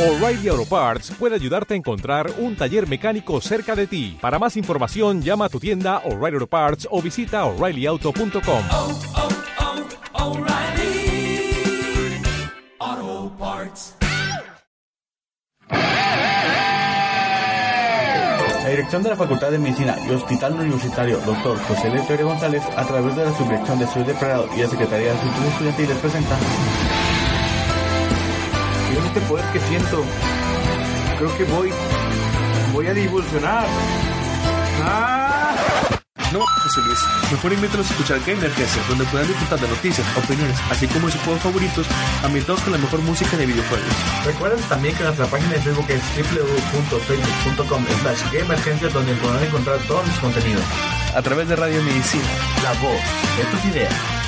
O'Reilly Auto Parts puede ayudarte a encontrar un taller mecánico cerca de ti. Para más información, llama a tu tienda O'Reilly Auto Parts o visita oreillyauto.com. oh, oh, Parts. La dirección de la Facultad de Medicina y Hospital Universitario Dr. José Letere González, a través de la Subdirección de Estudios de Pregrado y la Secretaría de Asuntos Estudiantiles, presenta. Este poder que siento. Creo que voy. Voy a divulsionar. ¡Ah! No, José Luis. Mejor invítalos a escuchar Game Emergencia, donde podrán disfrutar de noticias, opiniones, así como de sus juegos favoritos, ambientados con la mejor música de videojuegos. Recuerden también que nuestra página de Facebook es www.facebook.com slash emergencias donde podrán encontrar todos los contenidos. A través de Radio Medicina. La voz de tus ideas.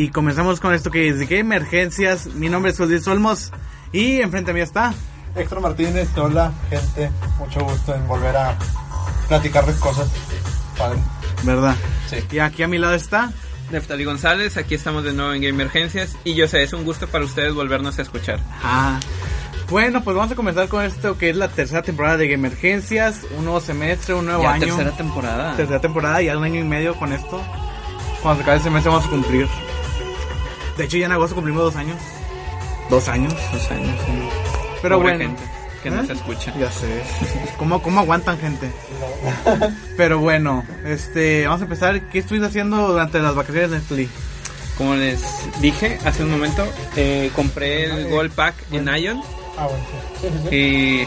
Y comenzamos con esto que es de qué emergencias. Mi nombre es José Luis Olmos y enfrente a mí está. Héctor Martínez, hola gente, mucho gusto en volver a platicarles cosas. Padre. ¿Verdad? Sí. Y aquí a mi lado está. Neftali González, aquí estamos de nuevo en Game Emergencias y yo sé, es un gusto para ustedes volvernos a escuchar. Ah. Bueno, pues vamos a comenzar con esto que es la tercera temporada de Emergencias, un nuevo semestre, un nuevo Ya, año. tercera temporada. Tercera temporada, ya un año y medio con esto. Cuando se acabe el semestre vamos a cumplir. De hecho, ya en agosto cumplimos dos años. Dos años. Dos años, sí. Pero Pobre bueno. gente que ¿Eh? nos escucha. Ya sé. ¿Cómo, ¿Cómo aguantan gente? Pero bueno, este, vamos a empezar. ¿Qué estuviste haciendo durante las vacaciones de Netflix? Como les dije hace un momento, eh, compré el Gold Pack en Ion Ah, bueno, y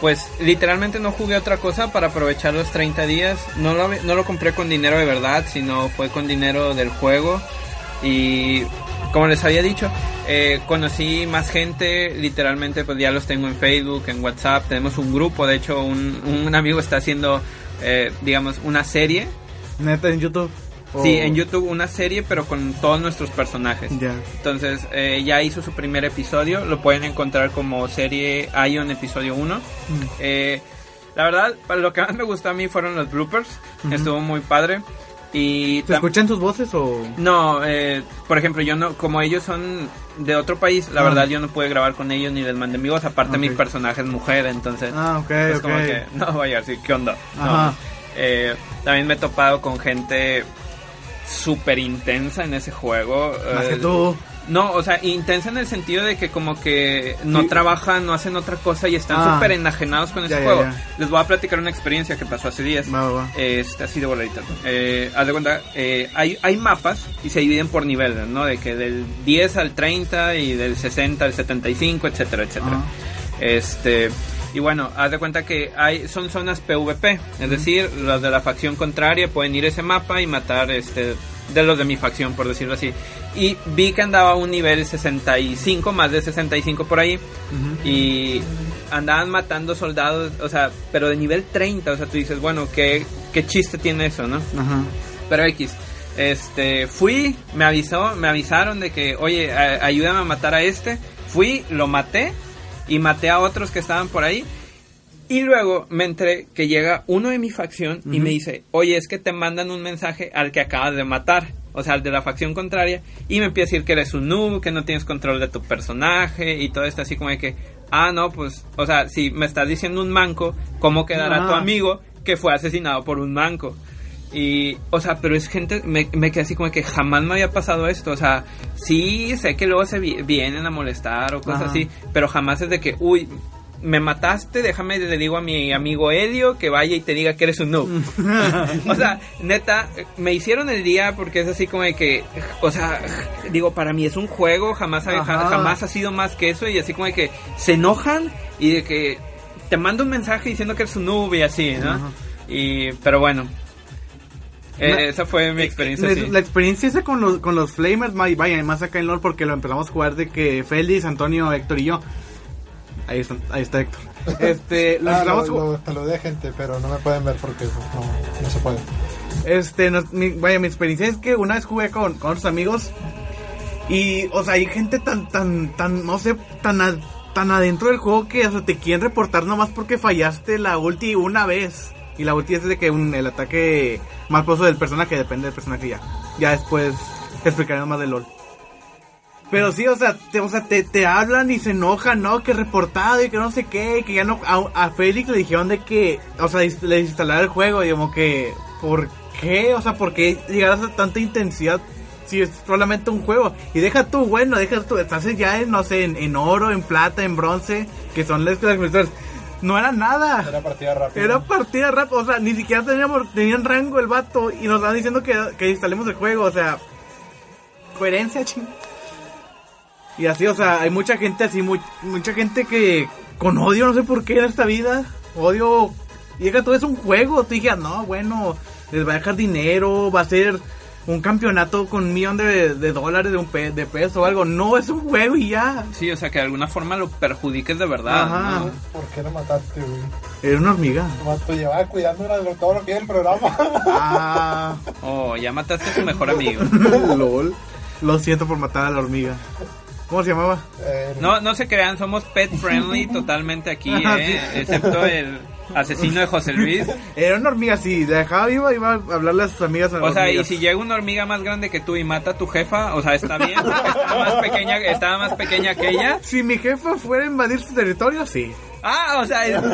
pues literalmente no jugué otra cosa para aprovechar los 30 días. No lo, no lo compré con dinero de verdad, sino fue con dinero del juego. Y como les había dicho, eh, conocí más gente, literalmente pues ya los tengo en Facebook, en WhatsApp, tenemos un grupo, de hecho un, un amigo está haciendo, eh, digamos, una serie. ¿Neta en YouTube? ¿O- Sí, en YouTube una serie, pero con todos nuestros personajes. Ya. Entonces, eh, ya hizo su primer episodio. Lo pueden encontrar como serie Ion Episodio 1. Mm. Eh, la verdad, lo que más me gustó a mí fueron los bloopers. Estuvo muy padre. Y ¿Se escuchan sus voces o...? No, eh, por ejemplo, yo no, como ellos son de otro país, la Ah. verdad yo no pude grabar con ellos ni les mandé mi voz. Aparte, mi Ok. personaje es mujer, entonces. Ah, ok, pues ok. como que, no, vaya, sí, ¿qué onda? No. Eh, también me he topado con gente súper intensa en ese juego. Más eh, que tú. No, o sea, intensa en el sentido de que como que no Sí. trabajan, no hacen otra cosa y están Ah. súper enajenados con ese Ya, juego. ya. Les voy a platicar una experiencia que pasó hace días. Va, va. Este, así de voladita. Eh, haz de cuenta, eh, hay, hay mapas y se dividen por niveles, ¿no? De que del 10 al 30 y del 60 al 75, etcétera, etcétera. Este, y bueno, haz de cuenta que hay, son zonas PvP, es decir, los de la facción contraria pueden ir a ese mapa y matar este, de los de mi facción, por decirlo así. Y vi que andaba a un nivel 65, más de 65 por ahí. Y andaban matando soldados, o sea, pero de nivel 30, o sea, tú dices, bueno, ¿qué, qué chiste tiene eso, no? Pero X, este, fui, me avisó, me avisaron de que, oye, a- ayúdame a matar a este. Fui, lo maté y maté a otros que estaban por ahí. Y luego me enteré que llega uno de mi facción y me dice, oye, es que te mandan un mensaje al que acabas de matar. O sea, al de la facción contraria. Y me empieza a decir que eres un noob, que no tienes control de tu personaje y todo esto así como de que, ah, no, pues, o sea, si me estás diciendo un manco, ¿cómo quedará tu Ajá. amigo que fue asesinado por un manco? Y, o sea, pero es gente, me, me quedé así como que jamás me había pasado esto. O sea, sí sé que luego se vi- vienen a molestar o cosas Ajá. así, pero jamás es de que, uy, me mataste, déjame, le digo a mi amigo Edio que vaya y te diga que eres un noob. o sea, neta, me hicieron el día porque es así como de que, o sea, digo, para mí es un juego, jamás, ha- jamás ha sido más que eso y así como de que se enojan y de que te mando un mensaje diciendo que eres un noob y así, ¿no? Ajá. Y, pero bueno. Eh, esa fue mi experiencia. La, sí. la experiencia esa con los, con los Flamers, vaya, más acá en LOL porque lo empezamos a jugar de que Félix, Antonio, Héctor y yo. Ahí está, ahí está Héctor. Este, lo Ah, lo, empezamos a jugar- lo- te lo de gente, pero no me pueden ver porque no, no se puede. Este, no- mi- vaya, mi experiencia es que una vez jugué con, con otros amigos y, o sea, hay gente tan, tan, tan, no sé, tan, a- tan adentro del juego que, o sea, te quieren reportar nomás porque fallaste la ulti una vez. Y la ulti es de que un, el ataque más poderoso del personaje depende del personaje ya. Ya después te explicaré más de LOL. Pero sí, o sea, te, o sea te, te hablan y se enojan, ¿no? Que reportado y que no sé qué, que ya no... A, a Félix le dijeron de que, o sea, le instalar el juego y como que, ¿por qué? O sea, ¿por qué llegar a tanta intensidad si es solamente un juego? Y deja tú, bueno, deja tú, estás ya en, no sé, en, en oro, en plata, en bronce, que son las las cuestiones. No era nada. Era partida rápida. Era partida rap, o sea, ni siquiera teníamos, tenían rango el vato y nos estaban diciendo que, que instalemos el juego, o sea, coherencia, ching. Y así, o sea, hay mucha gente así, mu- mucha gente que con odio, no sé por qué en esta vida, odio, llega todo es un juego, tú dije, no, bueno, les va a dejar dinero, va a ser un campeonato con un millón de, de dólares de un pe- de peso o algo, no, es un juego y ya. Sí, o sea, que de alguna forma lo perjudiques de verdad. Ajá. ¿no? ¿Por qué lo mataste, güey? Era una hormiga. Mato llevaba cuidando de todo lo que es el programa. Ah. Oh, ya mataste a su mejor amigo. LOL. Lo siento por matar a la hormiga. ¿Cómo se llamaba? Eh, No, no se crean, somos pet friendly totalmente aquí, Ajá, ¿eh? sí. Excepto el asesino de José Luis. Era una hormiga, sí. La dejaba viva, iba a hablarle a sus amigas. A O sea, y si llega una hormiga más grande que tú y mata a tu jefa, o sea, está bien, estaba más pequeña, estaba más pequeña que ella. Si mi jefa fuera a invadir su territorio, sí. Ah, o sea, no.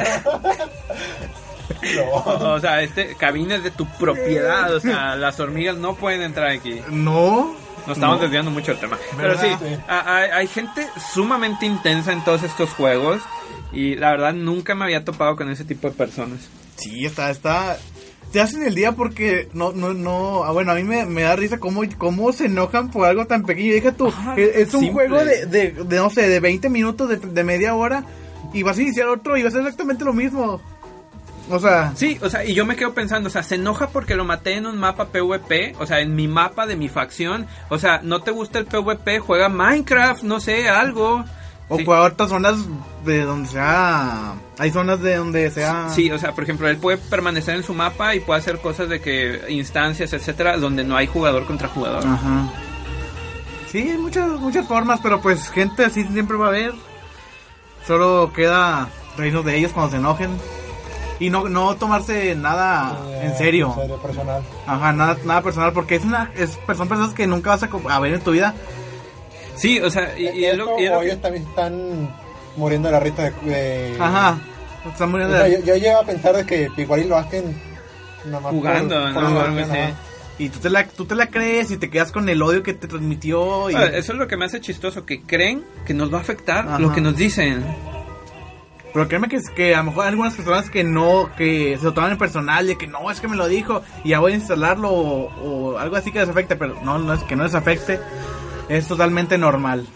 o sea, este cabina es de tu propiedad, o sea, las hormigas no pueden entrar aquí. No. Nos estamos No. desviando mucho del tema. Pero sí, hay, hay gente sumamente intensa en todos estos juegos y la verdad nunca me había topado con ese tipo de personas. Sí, está, está. Te hacen el día porque no, no, no. Ah, bueno, a mí me, me da risa cómo, cómo se enojan por algo tan pequeño. Deja tú, es, es un simple. juego de, de, de, no sé, de 20 minutos, de, de media hora. Y vas a iniciar otro y va a ser exactamente lo mismo. O sea, Sí, o sea, y yo me quedo pensando, o sea, se enoja porque lo maté en un mapa PvP, o sea, en mi mapa de mi facción, o sea, no te gusta el PvP, juega Minecraft, no sé, algo. o Sí. por otras zonas de donde sea. Hay zonas de donde sea. Sí, o sea, por ejemplo, él puede permanecer en su mapa y puede hacer cosas de que instancias, etcétera, donde no hay jugador contra jugador. Ajá. Sí, hay muchas, muchas formas, pero pues gente así siempre va a haber. Solo queda reírnos de ellos cuando se enojen. Y no, no tomarse nada Eh, en serio. En serio, personal. Ajá, nada, nada personal, porque es una, es, son personas que nunca vas a, ver en tu vida. Sí, o sea, y, y es lo, y es lo o que- ellos también están muriendo de la rita de... de- Ajá. Están O muriendo sea, de- yo, yo llego a pensar de que igual lo hacen nada más Jugando, O. Y tú te, la, tú te la crees y te quedas con el odio que te transmitió. Y... Ah, Eso es lo que me hace chistoso, que creen que nos va a afectar Ajá. lo que nos dicen. Pero créeme que, es que a lo mejor hay algunas personas que no, que se lo toman en personal, de que no, es que me lo dijo y ya voy a instalarlo o, o algo así que les afecte, pero no, no es que no les afecte, es totalmente normal.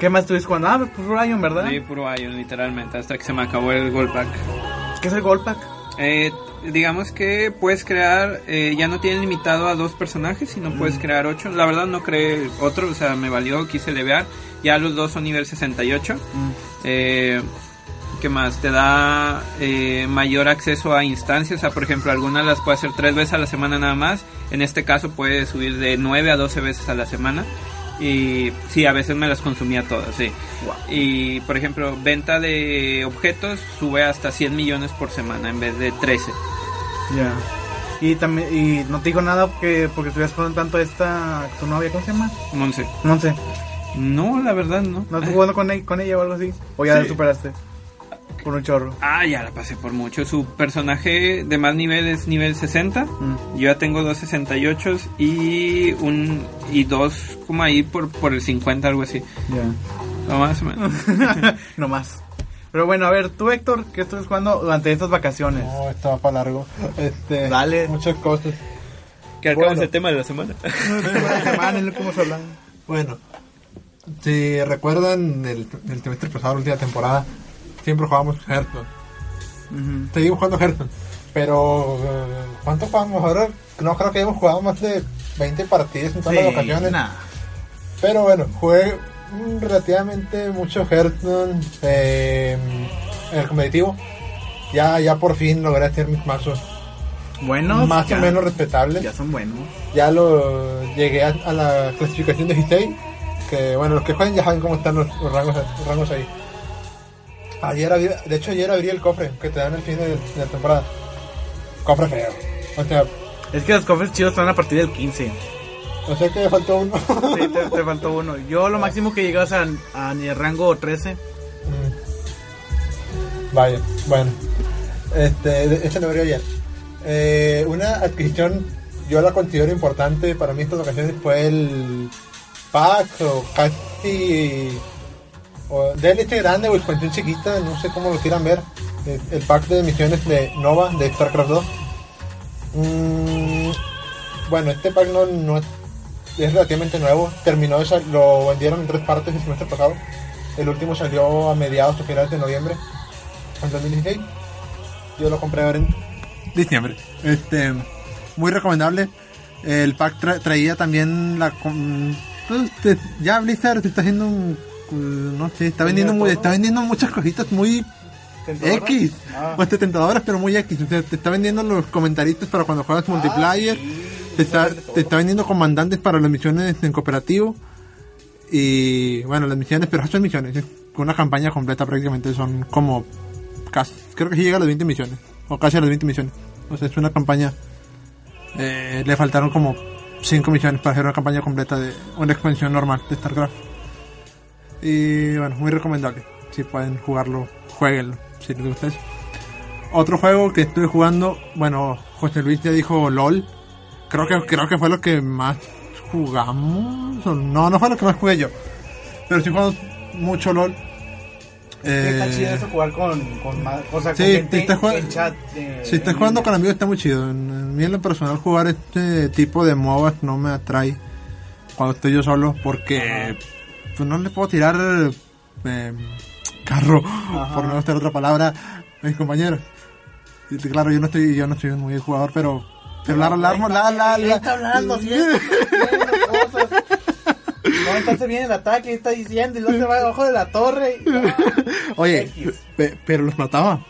¿Qué más estuviste jugando? Ah, pues Ryan, ¿verdad? Sí, puro Ion, literalmente, hasta que se me acabó el gold pack. ¿Qué es el Goldpack? Eh, digamos que puedes crear, eh, ya no tienen limitado a dos personajes, sino puedes crear ocho. La verdad no creé otro, o sea, me valió, quise levear. Ya los dos son nivel 68. Eh, ¿qué más? Te da eh, mayor acceso a instancias. O sea, por ejemplo, algunas las puedes hacer tres veces a la semana nada más. En este caso puedes subir de 9 a 12 veces a la semana. Y sí, a veces me las consumía todas, sí. Y por ejemplo, venta de objetos sube hasta 100 millones por semana en vez de 13. Ya. Y también, y no te digo nada que porque estuvieras jugando tanto esta, tu novia, ¿cómo se llama? Monse. No sé. No, la verdad no. ¿No estás jugando con, ella- con ella o algo así? ¿O ya la superaste? Por un chorro. Ah, ya la pasé por mucho. Su personaje de más nivel es nivel 60. Mm. Yo ya tengo dos 68 y un y dos como ahí por, por el 50, algo así. Ya. No, más o menos. no más. Pero bueno, a ver, tú Héctor, ¿qué estás jugando durante estas vacaciones? No, esto va para largo. Este, Dale. Muchas cosas. Que acabas el tema de la semana. Una semana es que hemos hablado. Bueno, si recuerdan el, el trimestre pasado, la última temporada, siempre jugábamos Hearthstone. Ujú. Seguimos jugando Hearthstone. Pero, eh, ¿cuánto jugamos ahora? No creo que hayamos jugado más de 20 partidas en todas las ocasiones. nah. Pero bueno, jugué relativamente mucho Hearthstone eh, en el competitivo. Ya, ya por fin logré hacer mis mazos Buenos. más ya- o menos respetables. Ya son buenos. Ya lo llegué a, a la clasificación de Hisei. Que bueno, los que juegan ya saben cómo están los, los rangos, los rangos ahí. Ayer abrí, de hecho ayer abrí el cofre que te dan al fin de, de la temporada. Cofre feo. O sea, Es que los cofres chidos están a partir del 15. o sea que me faltó uno. Sí, te, te faltó uno. Yo lo máximo que llegué a, a, ni el rango 13. Mm. Vaya, bueno. Este, ese lo abrió ayer. Eh, una adquisición, yo la considero importante para mí en estas ocasiones fue el pack o casi o DLC grande o expansión chiquita, no sé cómo lo quieran ver. El, el pack de misiones de Nova de StarCraft 2. Mm, bueno, este pack no, es, relativamente nuevo. Terminó, de sal- lo vendieron en tres partes el semestre pasado. El último salió a mediados o finales de noviembre en 2016. Yo lo compré ahora en diciembre. Este, muy recomendable. El pack tra- traía también la. pues, ya Blizzard está haciendo un. Uh, No sé, está vendiendo, muy, está vendiendo muchas cositas muy X. Ah. Pues te tentadoras, pero muy X. O sea, te está vendiendo los comentaritos para cuando juegas multiplayer. te, está, te está vendiendo comandantes para las misiones en cooperativo. Y bueno, las misiones, pero son misiones. es Una campaña completa prácticamente son como. Casi, creo que sí llega a las 20 misiones. O casi a las 20 misiones. O sea, es una campaña. eh, le faltaron como 5 misiones para hacer una campaña completa de una expansión normal de StarCraft. Y bueno, muy recomendable. Si pueden jugarlo, jueguenlo. Si les gusta eso. Otro juego que estuve jugando, bueno, José Luis ya dijo LOL. Creo que, creo que fue lo que más jugamos. No, no fue lo que más jugué yo. Pero sí jugamos mucho LOL. Está chido eso jugar con, con más. O sea, Sí, con gente jugando- en chat. eh, Si estás jugando con amigos está muy chido. En mí en lo personal jugar este tipo de MOBAs no me atrae cuando estoy yo solo porque pues no le puedo tirar eh, carro por no estar otra palabra a mis compañeros. Y claro, yo no estoy yo no un muy buen jugador, pero pero la la la la la está hablando, ¿sí? Cosas. No, entonces viene el ataque y está diciendo y luego se va debajo de la torre. y- ah, Oye, pe- pero los mataba,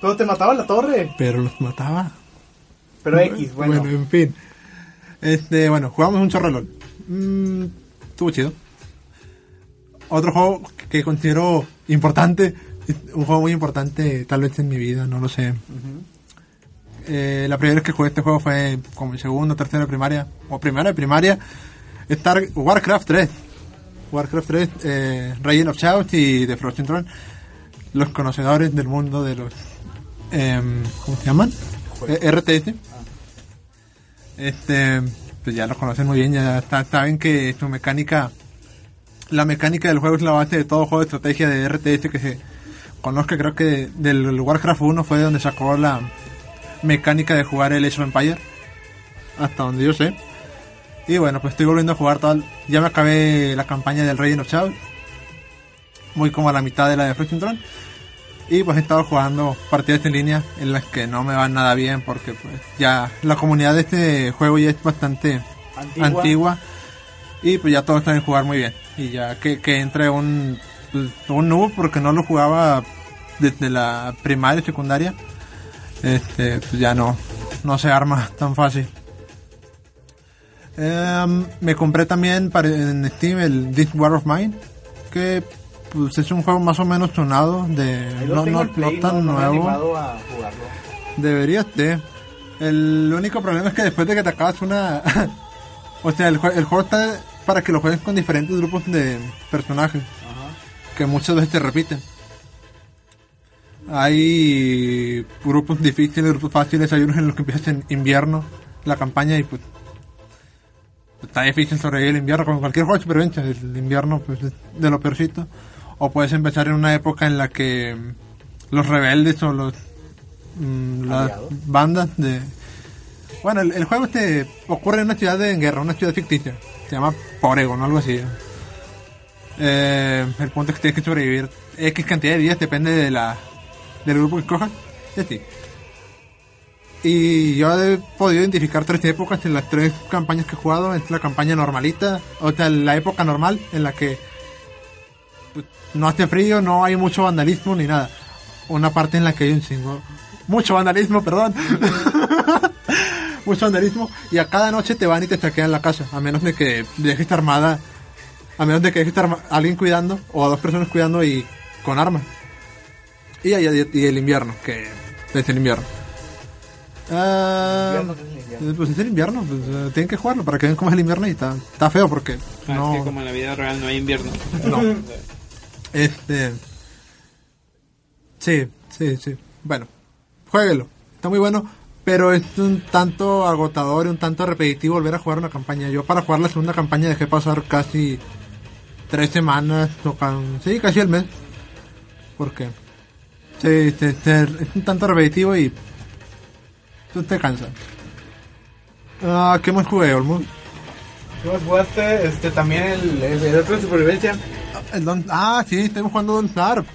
Pero te mataba la torre. pero los mataba. Pero X, bueno. en fin. Este, bueno, jugamos un chorro LOL. Mm, estuvo chido. Otro juego que considero importante, un juego muy importante tal vez en mi vida, no lo sé. Eh, la primera vez que jugué este juego fue como en segundo, tercero de primaria, o primera de primaria, Star Warcraft 3. Warcraft 3, eh, Reign of Chaos y The Frozen Throne. Los conocedores del mundo de los... em, ¿Cómo se llaman? Eh, RTS. Este, pues ya los conocen muy bien, ya está- saben que su mecánica, la mecánica del juego es la base de todo juego de estrategia de RTS que se conozca. Creo que del Warcraft 1 fue de donde sacó la mecánica de jugar el Age of Empire, hasta donde yo sé. Y bueno, pues estoy volviendo a jugar todo. Ya me acabé la campaña del Reign of Chaos. Muy como a la mitad de la de Frozen Throne. Y pues he estado jugando partidas en línea en las que no me van nada bien porque pues ya la comunidad de este juego ya es bastante Antigua. antigua, y pues ya todos saben jugar muy bien. Y ya que, que entre un, un noob porque no lo jugaba desde la primaria secundaria, este, pues ya no, no se arma tan fácil. Em, me compré también para, en Steam el This War of Mine, que pues es un juego más o menos sonado, de no, no, no tan nuevo. a. Deberías de. El único problema es que después de que te acabas una... o sea, el, el juego está para que lo juegues con diferentes grupos de personajes. Que muchas veces te repiten. Hay grupos difíciles, grupos fáciles. Hay unos en los que empiezas en invierno la campaña y pues... Está difícil sobrevivir el invierno, como cualquier juego de supervivencia. El invierno pues es de lo peorcito. O puedes empezar en una época en la que los rebeldes o los mm, las bandas de bueno el, el juego este ocurre en una ciudad de guerra una ciudad ficticia. Se llama Poregon algo así. Eh, el punto es que tienes que sobrevivir x cantidad de días depende de la del grupo que escojas y así y yo he podido identificar tres épocas en las tres campañas que he jugado. Es la campaña normalita o sea la época normal en la que no hace frío no hay mucho vandalismo ni nada. Una parte en la que hay un chingo mucho vandalismo, perdón. mucho vandalismo. Y a cada noche te van y te saquean la casa. A menos de que dejes estar armada. A menos de que dejes estar arma- alguien cuidando. O a dos personas cuidando y con armas. Y, y el invierno, que es el invierno. Invierno, ¿qué es el invierno? pues es el invierno. Pues, eh, tienen que jugarlo para que vean cómo es el invierno. Y está, está feo porque Ah, no, Es que como en la vida real no hay invierno. no. Este. Sí, sí, sí. Bueno, jueguelo. Está muy bueno. Pero es un tanto agotador y un tanto repetitivo volver a jugar una campaña. Yo para jugar la segunda campaña dejé pasar casi tres semanas. Tocan, sí, casi el mes. Porque sí, sí, sí, es un tanto repetitivo y tú te cansa. Ah, ¿Qué más jugué, Olmo? ¿Qué más jugaste? Este, también el, el, el otro de supervivencia. El Don't- ah, sí, estamos jugando Don't Starve.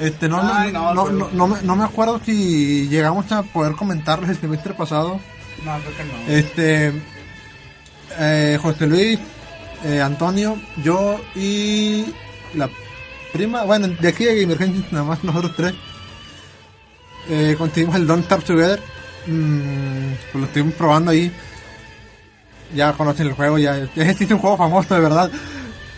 Este, no, Ay, no, no, no, pero- no, no me, no me acuerdo si llegamos a poder comentarles el semestre pasado. No, creo que no. Este, eh, José Luis, eh, Antonio, yo y la prima, bueno, de aquí de Emergencia, nada más nosotros tres, eh, conseguimos el Don't Starve Together. Mm, pues lo estuvimos probando ahí. Ya conocen el juego, ya es un juego famoso de verdad.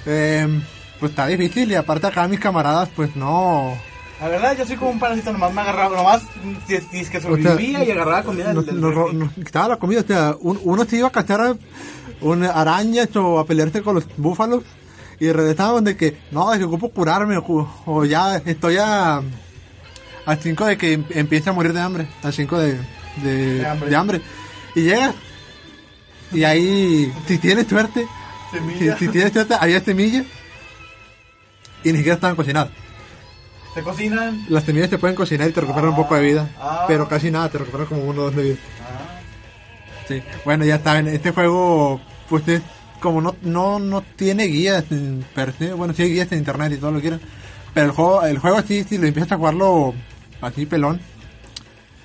Eh, pues está difícil y aparte acá mis camaradas pues no... La verdad, yo soy como un parásito, nomás me agarraba, nomás es, que sobrevivía y agarraba comida nos, del, del nos ro- refri. nos quitaba la comida. O sea, un- uno se iba a cazar a- un arañas o a pelearse con los búfalos y regresaban de que no, es que ocupo curarme o, ya estoy a a 5 de que em- empiece a morir de hambre, a 5 de, de, De hambre. de hambre. Y llega y ahí, si tienes suerte, si, si tienes suerte, había semillas y ni siquiera estaban cocinadas. Se cocinan. Las semillas se pueden cocinar y te recuperan un poco de vida, Ah. pero casi nada, te recuperan como uno o dos de vida. Sí, bueno, ya saben, este juego, pues es como no, no, no tiene guías en per se, bueno, sí hay guías en internet y todo lo que quieran, pero el juego, el juego sí, si lo empiezas a jugarlo así pelón,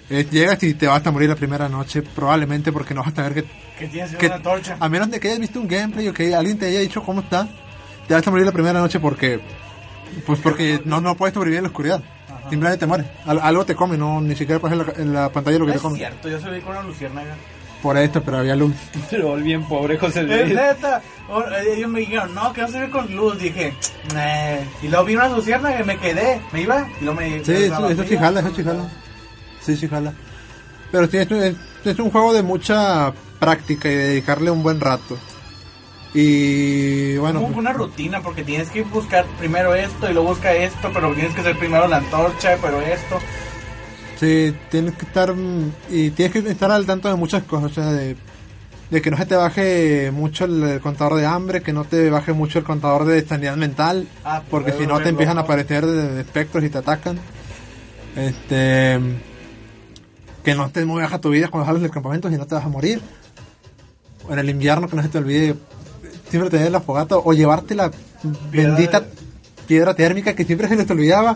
es, llegas y te vas a morir la primera noche, probablemente porque no vas a saber que, Que tienes que- una antorcha. a menos de que hayas visto un gameplay o que alguien te haya dicho cómo está, te vas a morir la primera noche porque, pues porque no, no puedes sobrevivir en la oscuridad. Simplemente te mueres. Al- algo te come, no ni siquiera puedes en la, en la pantalla lo que No te es come. cierto, yo soy con una luciérnaga. Por esto, pero había luz. Pero bien pobre José Es Luis. neta. Eh, Ellos me dijeron, no, que no se ve con luz. Dije, "Nah". Y luego vi una luciérnaga y me quedé. Me iba y luego me. Sí, eso, eso sí jala, eso sí jala. Sí, sí jala. Pero sí, es, es, es un juego de mucha práctica y de dedicarle un buen rato. Y bueno, Como una rutina porque tienes que buscar primero esto y luego busca esto, pero tienes que hacer primero la antorcha, pero esto. sí, tienes que estar mm, y tienes que estar al tanto de muchas cosas, o sea, de, de que no se te baje mucho el, el contador de hambre, que no te baje mucho el contador de sanidad mental, Ah, porque pues, si no te empiezan a aparecer espectros y te atacan. Este que no te muy baja tu vida cuando sales del campamento, si no te vas a morir. En el invierno que no se te olvide siempre tener la fogata o llevarte la Piedra bendita de- piedra térmica que siempre se les olvidaba.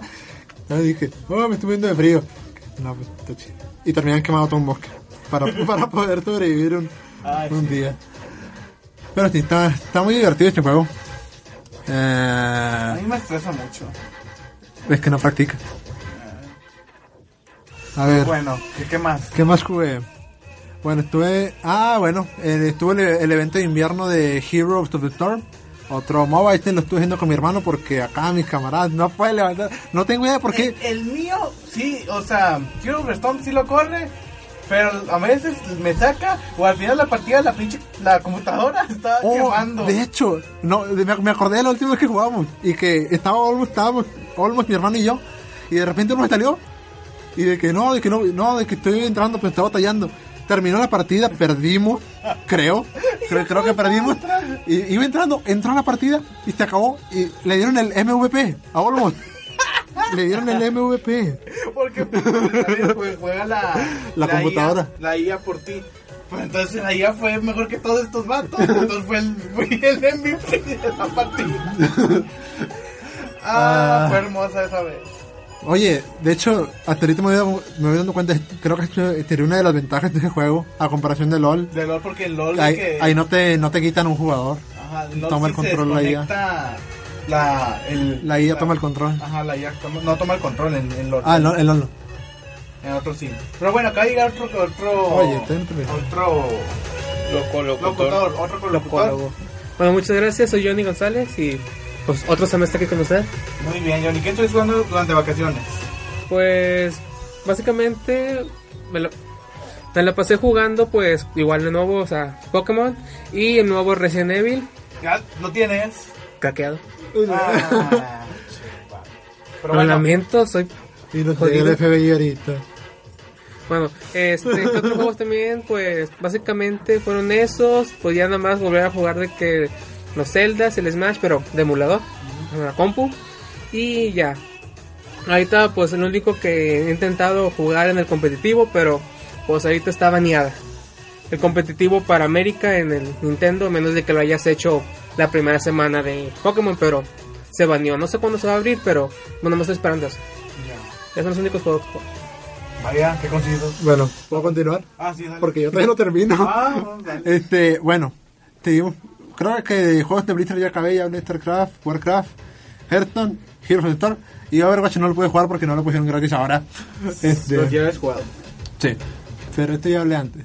Yo dije, oh, me estoy viendo de frío. No, pues está chido. Y terminan quemando todo un bosque para, para poder sobrevivir un, Ay, un sí. día. Pero sí, está, está muy divertido este juego. A Eh, mí me estresa mucho. es que no practica. A ver, Bueno, ¿qué, qué más? ¿qué más jugué? Bueno, estuve... Ah, bueno, eh, estuvo el, el evento de invierno de Heroes of the Storm. Otro MOBA, este lo estuve haciendo con mi hermano porque acá mis camaradas no pueden levantar. No tengo idea por qué. El, el mío, sí, o sea, Hero of the Storm sí lo corre, pero a veces me saca, o al final la partida la pinche, la computadora está Oh, quemando. de hecho, no, me, me acordé de la última vez que jugábamos y que estaba Olmos, estábamos Olmos, mi hermano y yo, y de repente nos salió y de que no, de que no, no, de que estoy entrando, pero estaba batallando. Terminó la partida, perdimos, creo, creo, creo que perdimos. Y iba entrando, entró a la partida y se acabó y le dieron el MVP a Olmos. Le dieron el MVP. Porque juega la, La computadora. IA, la IA por ti. Pues entonces la IA fue mejor que todos estos vatos. Entonces fue el, fue el MVP de la partida. Ah, Ah. fue hermosa esa vez. Oye, de hecho, hasta ahorita me voy, me voy dando cuenta, creo que esto sería una de las ventajas de ese juego, a comparación de LOL. De LOL porque el LOL Ahí, que, ahí no te no te quitan un jugador. ajá, LOL toma el se control la IA. La, el, La IA toma el control. Ajá, la IA toma- no toma el control en, en LOL. Ah, el LOL no. En otro sí. Pero bueno, acá llega otro. otro Oye, Otro. Loco, Locutor, otro locutor. Locólogo. Bueno, muchas gracias. Soy Johnny González y pues otro semestre que conocer. Muy bien, Johnny. ¿Qué estoy jugando durante vacaciones? Pues básicamente me lo, me la pasé jugando pues igual de nuevo, o sea, Pokémon y el nuevo Resident Evil Ya, ¿no tienes? craqueado. Ah, Pero Lo bueno, lamento, soy Y el FBI ahorita. Bueno, este, ¿qué otros juegos también? Pues básicamente fueron esos. Pues ya nada más volver a jugar de que los Zeldas, el Smash, pero de emulador, en la compu. Y ya. Ahorita, pues el único que he intentado jugar en el competitivo, pero pues ahorita está baneada. El competitivo para América en el Nintendo, a menos de que lo hayas hecho la primera semana de Pokémon, pero se baneó. No sé cuándo se va a abrir, pero bueno, me estoy esperando eso. Esos son los únicos juegos. Vaya, qué conciso. Bueno, ¿puedo continuar? Ah, sí, dale. Porque yo todavía no termino. Ah, dale. Este, bueno, seguimos. Creo que de juegos de Blizzard ya acabé, ya de StarCraft, Warcraft, Hearthstone, Heroes of the Storm. Y Overwatch no lo pude jugar porque no lo pusieron gratis ahora. Este, ya habías jugado. Sí, pero esto ya hablé antes.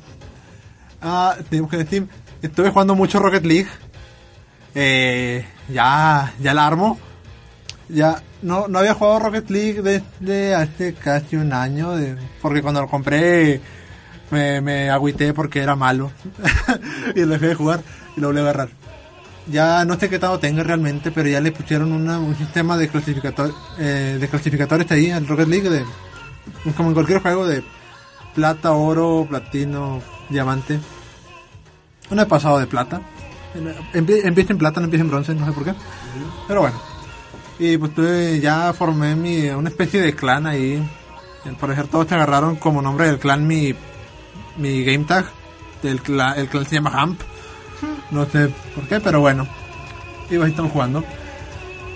Ah, tenemos que Steam. Estuve jugando mucho Rocket League. Eh, ya, ya la armo. Ya, no, no había jugado Rocket League desde hace casi un año. de- porque cuando lo compré me, me agüité porque era malo. y lo dejé de jugar y lo volví a agarrar. Ya no sé qué tanto tenga realmente, pero ya le pusieron una- un sistema de clasificator, eh, de clasificadores ahí al Rocket League de, como en cualquier juego de plata, oro, platino, diamante. No he pasado de plata. Empie- Empieza en plata, no empieza en bronce, no sé por qué. Pero bueno. Y pues tuve- ya formé mi, una especie de clan ahí. Al parecer todos te agarraron como nombre del clan mi, mi game tag. El, cla- el clan se llama Hamp. No sé por qué, pero bueno. Y ahí estamos jugando.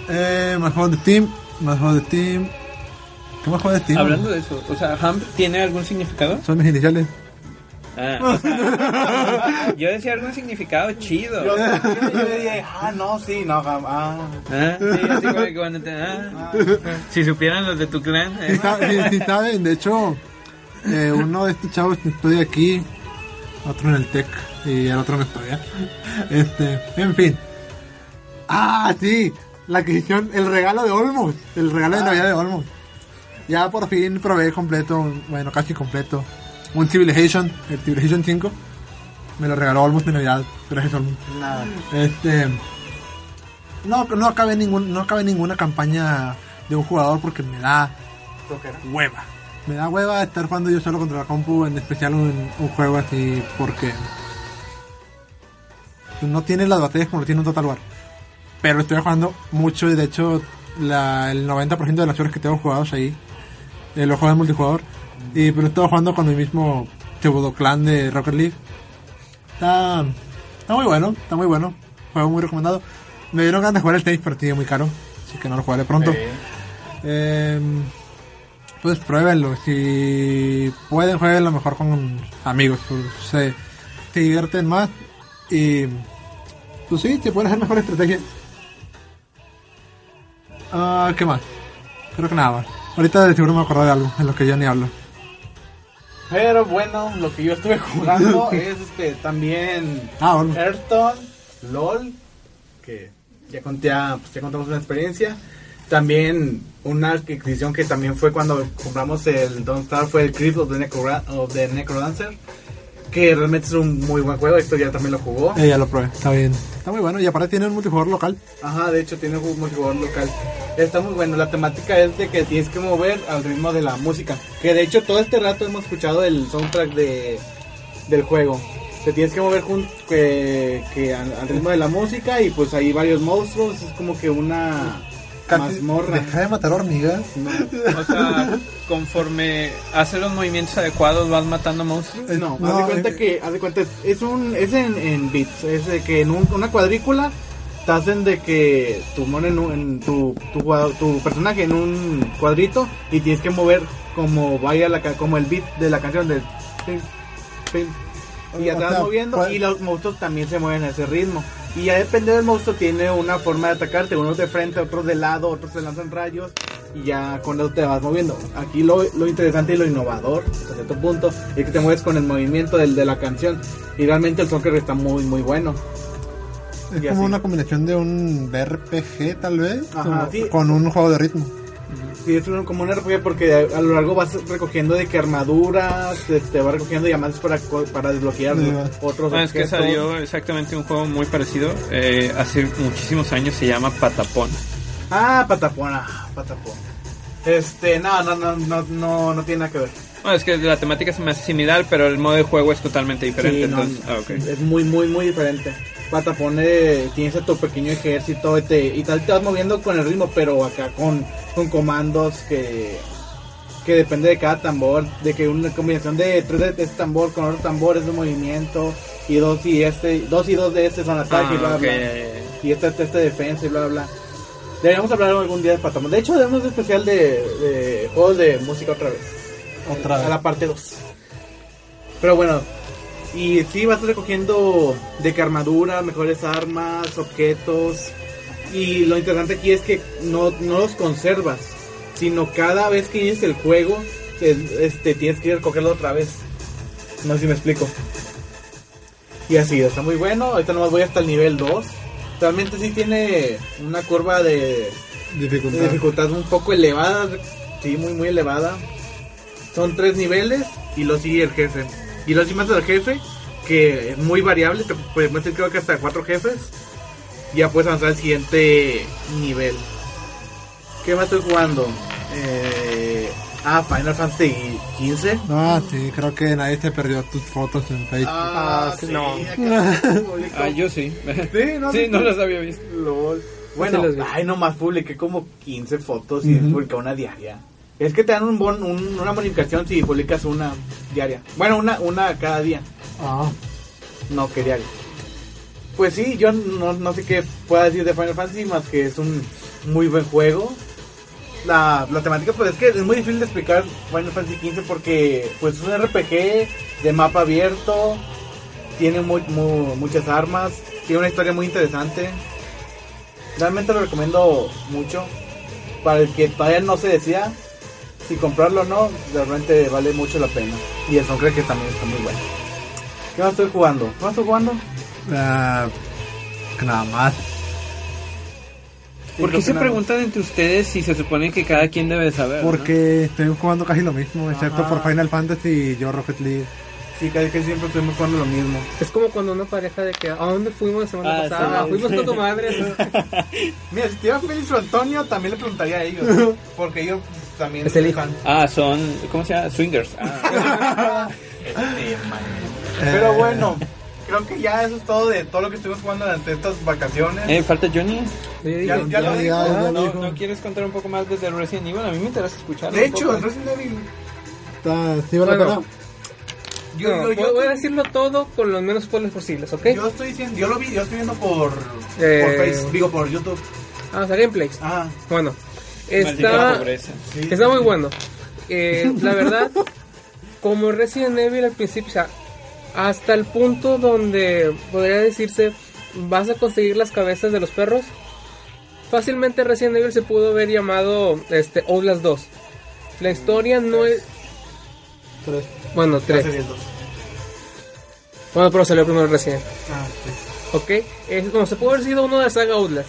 Eh, más juegos de Steam. Más juegos de Steam. ¿Qué más juegos de Steam? Hablando de eso, o sea, ¿Hump tiene algún significado? Son mis iniciales. Ah, o sea, yo decía algún significado chido. Yo, yo dije, ah, no, sí, no, ah, Ah, sí, así como que cuando te- ah. Si supieran los de tu clan. Sí, eh. sí, sí saben, de hecho, eh, uno de estos chavos estudia aquí, otro en el TEC y el otro no estudia. Este, en fin. Ah, sí, la adquisición, el regalo de Olmos, el regalo de Navidad de Olmos. Ya por fin probé completo, bueno, casi completo, un Civilization, el Civilization 5. Me lo regaló Olmos de Navidad, gracias Olmos. nada. Este. No, no acabé ningún, no acabé ninguna campaña de un jugador porque me da hueva. Me da hueva estar jugando yo solo contra la compu, en especial un, un juego así, porque no tiene las batallas como lo tiene un Total War. Pero estoy jugando mucho y de hecho la, el 90% de las horas que tengo jugados ahí eh, lo juego en multijugador. Y pero estoy jugando con mi mismo pseudo clan de Rocket League. Está, está muy bueno, está muy bueno. Juego muy recomendado. Me dieron ganas de jugar el tenis, pero muy caro. Así que no lo jugaré pronto. Em, pues pruébenlo. Si pueden, jueguenlo mejor con amigos. Pues, se, se divierten más. Y pues sí, se pueden hacer mejor estrategia. Ah, ¿Qué más? Creo que nada más. Ahorita de seguro me acuerdo de algo en lo que yo ni hablo. Pero bueno, lo que yo estuve jugando es este, también Ah, bueno. Hearthstone, LOL, que ya, conté, pues, ya contamos una experiencia. También una adquisición que también fue cuando compramos el Don't Star fue el Crypt of the, Necro of the Necrodancer. Que realmente es un muy buen juego, esto ya también lo jugó. Eh, ya lo probé, está bien. Está muy bueno y aparte tiene un multijugador local. Ajá, de hecho tiene un multijugador local. Está muy bueno, la temática es de que tienes que mover al ritmo de la música. Que de hecho todo este rato hemos escuchado el soundtrack de, del juego. Te tienes que mover jun- que, que al, al ritmo de la música y pues hay varios monstruos, es como que una mazmorra. Deja de matar hormigas. O sea, conforme hace los movimientos adecuados vas matando monstruos. No, No, haz de cuenta eh. que, haz de cuenta, es un, es en, en bits, es de que en un- una cuadrícula te hacen de que tu mono en, un- en tu, tu, jugador- tu personaje en un cuadrito y tienes que mover como vaya la, ca- como el beat de la canción de pim, pim, y ya O te vas sea, moviendo pues- y los monstruos también se mueven a ese ritmo. Y ya depende del monstruo, tiene una forma de atacarte, unos de frente, otros de lado, otros se lanzan rayos y ya con eso te vas moviendo. Aquí lo, lo interesante y lo innovador, hasta cierto punto, es que te mueves con el movimiento del, de la canción. Y realmente el soccer está muy, muy bueno. Es Y como así. una combinación de un RPG tal vez Ajá, como- sí. con un juego de ritmo. Sí, es un- como un RPG porque a, lo largo vas recogiendo de que armaduras, te, te va recogiendo diamantes para, co- para desbloquear Sí, otros Bueno, es que salió exactamente un juego muy parecido eh, hace muchísimos años, se llama Patapón. Ah, patapona, patapón. Este, no, no, no, no, no, no tiene nada que ver. Bueno, es que la temática se me hace similar, pero el modo de juego es totalmente diferente. Sí, no, entonces, ah. Es muy, muy, muy diferente. Patapone tienes a tu pequeño ejército y, te, y tal te vas moviendo con el ritmo, pero acá con, con comandos que, que depende de cada tambor, de que una combinación de tres de este tambor con otro tambor es de movimiento y dos y este, dos y dos de este son ataque y bla Ah, bla ok, bla. ya, ya. y este, este defensa y bla bla bla. Deberíamos hablar algún día de Patamon. De hecho, debemos un especial de, de juegos de música otra vez. Otra A vez. la parte 2. Pero bueno, y sí, vas recogiendo de que armadura, mejores armas, objetos. Y lo interesante aquí es que no, no los conservas, sino cada vez que inicias el juego, es- este, tienes que ir a recogerlo otra vez. No sé si me explico. Y así, está muy bueno. Ahorita nomás voy hasta el nivel 2. Realmente sí tiene una curva de, de Dificultad. dificultad un poco elevada, sí, muy muy elevada. Son tres niveles y lo sigue el jefe. Y lo sigue el jefe, que es muy variable, te puedes meter creo que hasta cuatro jefes. Ya puedes avanzar al siguiente nivel. ¿Qué más estoy jugando? Eh, ah, Final Fantasy 15. Ah, sí, creo que nadie te perdió tus fotos en Facebook. Ah, sí, no. Ah, yo sí. Sí, no, sí, las había visto. LOL. Bueno, Sí ay, nomás publiqué como 15 fotos y Ujú. publiqué una diaria. Es que te dan un bon, un- una bonificación si publicas una diaria. Bueno, una, una cada día. Ah, No, que diaria. Pues sí, yo no, no sé qué pueda decir de Final Fantasy más que es un muy buen juego. La, la temática pues es que es muy difícil de explicar Final Fantasy XV porque pues es un RPG de mapa abierto, tiene mu- mu- muchas armas, tiene una historia muy interesante. Realmente lo recomiendo mucho. Para el que todavía no se decida si comprarlo o no, realmente vale mucho la pena. Y el soundtrack que también está muy bueno. ¿Qué más estoy jugando? ¿Qué más estoy jugando? que nada más. ¿Por qué se nada. preguntan entre ustedes si se supone que cada quien debe saber? ¿no? Porque estoy jugando casi lo mismo, excepto Ajá. por Final Fantasy y yo Rocket League. Sí, casi que siempre estuvimos jugando lo mismo. Es como cuando una pareja de que, ¿a dónde fuimos la semana Ah, pasada? sí. Fuimos con tu madre. Mira, si tuviera Félix o Antonio, también le preguntaría a ellos. Porque ellos también Es el hijo. Ah, son. ¿Cómo se llama? Swingers. Ah. Pero bueno, creo que ya eso es todo de todo lo que estuvimos jugando durante estas vacaciones. eh, falta Johnny. Ya- ya lo ya ¿No. ¿No quieres contar un poco más desde Resident Evil? A mí me interesa escucharlo. de hecho, poco. en Resident Evil, Está, sí, Bueno. yo, no, yo, yo, voy a decirlo todo con los menos spoilers posibles, ¿ok? yo estoy diciendo, yo lo vi, yo estoy viendo por, Eh. por Facebook, digo por YouTube. Vamos a gameplays. Ah, Bueno, está, está muy bueno. Eh, la verdad, como Resident Evil al principio, o sea, hasta el punto donde podría decirse vas a conseguir las cabezas de los perros. Fácilmente Resident Evil se pudo haber llamado este Outlast 2. La historia no es Tres. Bueno, Ya tres. sería el dos. Bueno, pero salió primero Resident. Ah, sí. ¿Ok? Es como se puede haber sido uno de la saga Outlast.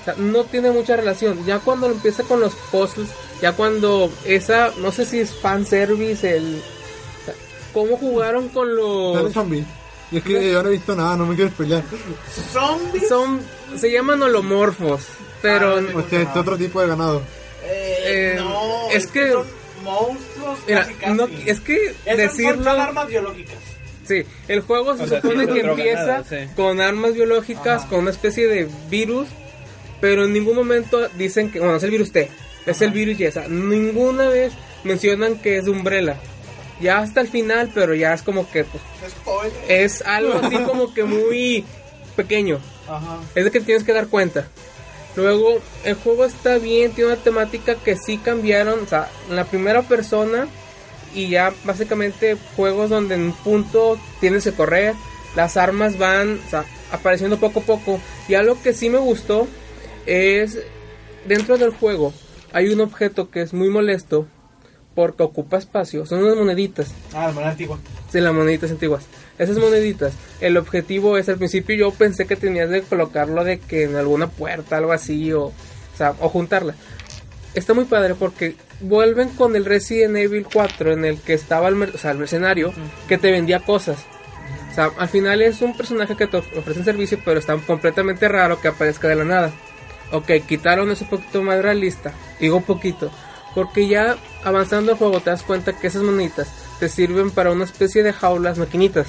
O sea, no tiene mucha relación. Ya cuando empieza con los puzzles, ya cuando esa, no sé si es fanservice, el... o sea, ¿Cómo jugaron con Dale los... zombie. Y es que yo no he visto nada, no me quiero pelear. Zombies. Son... Se llaman holomorfos, pero... Ah, O sea, este otro tipo de ganado. Eh, Eh, no, es que- son monstruos. Mira, casi, casi. no, es que Esas decirlo... son armas biológicas. Sí, el juego se O supone que empieza sí. con armas biológicas, Ajá. con una especie de virus, pero en ningún momento dicen que, bueno, es el virus T, es el virus Y, o sea, ninguna vez mencionan que es de Umbrella. Ya hasta el final, pero ya es como que pues, es algo así como que muy pequeño. Ajá. Es de que tienes que dar cuenta. Luego, el juego está bien, tiene una temática que sí cambiaron. O sea, en la primera persona y ya básicamente juegos donde en un punto tienes que correr, las armas van o sea, apareciendo poco a poco. Y algo que sí me gustó es dentro del juego hay un objeto que es muy molesto porque ocupa espacio. Son unas moneditas. Ah, la moneda antigua. de las moneditas antiguas. Esas moneditas, el objetivo es al principio yo pensé que tenías de colocarlo de que en alguna puerta, algo así, o, o sea, o juntarla. Está muy padre porque vuelven con el Resident Evil 4 en el que estaba el, mer- o sea, el mercenario que te vendía cosas. O sea, al final es un personaje que te of- ofrece un servicio, pero está completamente raro que aparezca de la nada. Ok, quitaron un poquito más realista. Digo un poquito. Porque ya avanzando el juego te das cuenta que esas moneditas te sirven para una especie de jaulas maquinitas.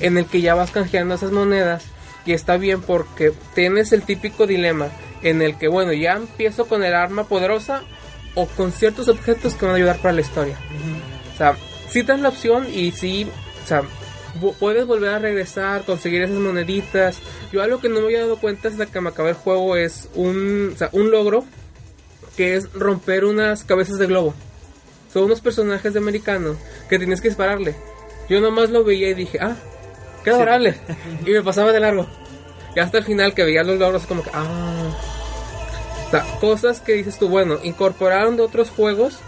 En el que ya vas canjeando esas monedas. Y está bien porque tienes el típico dilema. En el que, bueno, ya empiezo con el arma poderosa. O con ciertos objetos que van a ayudar para la historia. O sea, sí te dan la opción y sí, o sea, puedes volver a regresar, conseguir esas moneditas. Yo algo que no me había dado cuenta hasta que me acabé el juego es un, o sea, un logro que es romper unas cabezas de globo. Son unos personajes de americano que tienes que dispararle. Yo nomás lo veía y dije, ah, qué adorable. y me pasaba de largo. Y hasta el final que veía los logros como que, ah. O sea, cosas que dices tú, bueno, incorporaron de otros juegos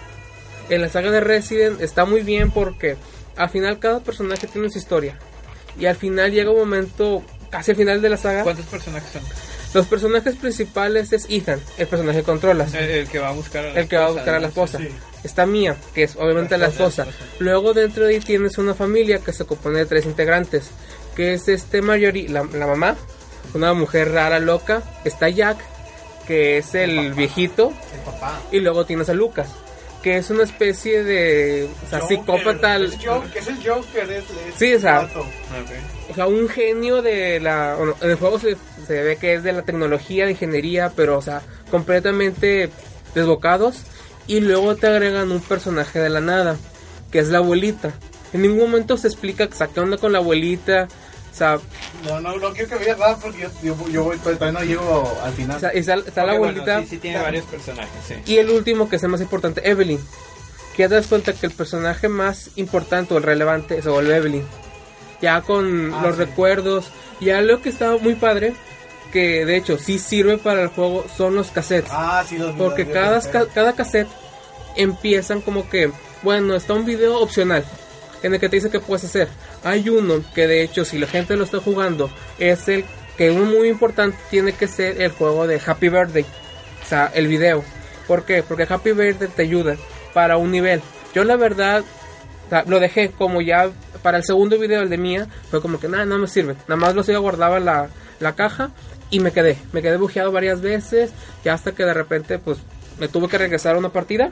en la saga de Resident está muy bien porque al final cada personaje tiene su historia. Y al final llega un momento, casi al final de la saga, ¿Cuántos personajes son? los personajes principales es Ethan, el personaje que controlas. El, el que va a buscar a la El que va a esposa, buscar a la ¿no? esposa. Sí. Está Mía, que es obviamente la esposa. Luego dentro de ahí tienes una familia que se compone de tres integrantes. Que es este Marjorie, la, la mamá, una mujer rara, loca. Está Jack, que es el viejito. El papá. Y luego tienes a Lucas, que es una especie de o sea, Joker. psicópata. Es, Joker, es el Joker. Es, es Sí, o sea. O sea, un genio de la... Bueno, en el juego se, se ve que es de la tecnología, de ingeniería, pero, o sea, completamente desbocados. Y luego te agregan un personaje de la nada, que es la abuelita. En ningún momento se explica o sea, qué onda con la abuelita. Sea, No, no, no quiero que veas nada porque yo, yo, yo voy, todavía no llego al final. o sea, está, está la bueno, abuelita. sí, sí tiene varios personajes, sí. Y el último, que es el más importante, Evelyn. Que ya te das cuenta que el personaje más importante o el relevante se vuelve Evelyn. Ya con Ah, los sí. recuerdos. Ya lo que está muy padre, que de hecho sí sirve para el juego, son los cassettes. ah, sí, los Porque los- cada, ca- cada cassette empiezan como que, bueno, está un video opcional en el que te dice qué puedes hacer. Hay uno que de hecho si la gente lo está jugando es el que uno muy importante tiene que ser el juego de Happy Birthday. O sea, el video. ¿Por qué? Porque Happy Birthday te ayuda para un nivel. Yo la verdad o sea, lo dejé como ya para el segundo video, el de Mía, fue como que nada, no me sirve. Nada más lo sigo guardaba en la, la caja y me quedé. Me quedé bujeado varias veces y hasta que de repente pues me tuve que regresar a una partida